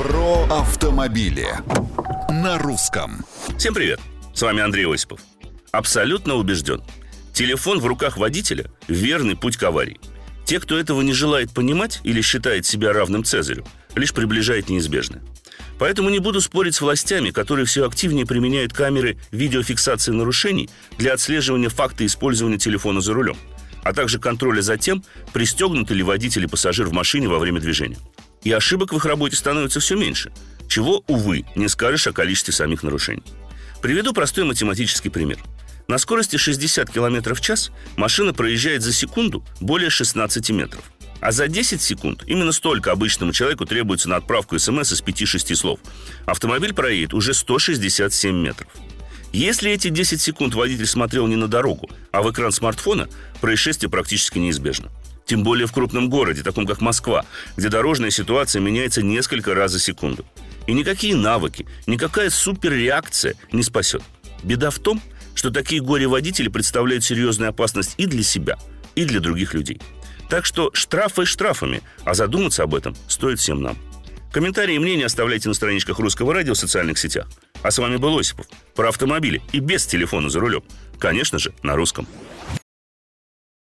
Про автомобили на русском. Всем привет! С вами Андрей Осипов. Абсолютно убежден. Телефон в руках водителя – верный путь к аварии. Те, кто этого не желает понимать или считает себя равным Цезарю, лишь приближает неизбежное. Поэтому не буду спорить с властями, которые все активнее применяют камеры видеофиксации нарушений для отслеживания факта использования телефона за рулем, а также контроля за тем, пристегнут ли водитель и пассажир в машине во время движения. И ошибок в их работе становится все меньше, чего, увы, не скажешь о количестве самих нарушений. Приведу простой математический пример. На скорости 60 км в час машина проезжает за секунду более 16 метров. А за 10 секунд именно столько обычному человеку требуется на отправку смс из 5-6 слов. Автомобиль проедет уже 167 метров. Если эти 10 секунд водитель смотрел не на дорогу, а в экран смартфона, происшествие практически неизбежно. Тем более в крупном городе, таком как Москва, где дорожная ситуация меняется несколько раз за секунду. И никакие навыки, никакая суперреакция не спасет. Беда в том, что такие горе-водители представляют серьезную опасность и для себя, и для других людей. Так что штрафы штрафами, а задуматься об этом стоит всем нам. Комментарии и мнения оставляйте на страничках Русского радио в социальных сетях. А с вами был Осипов. Про автомобили и без телефона за рулем. Конечно же, на русском.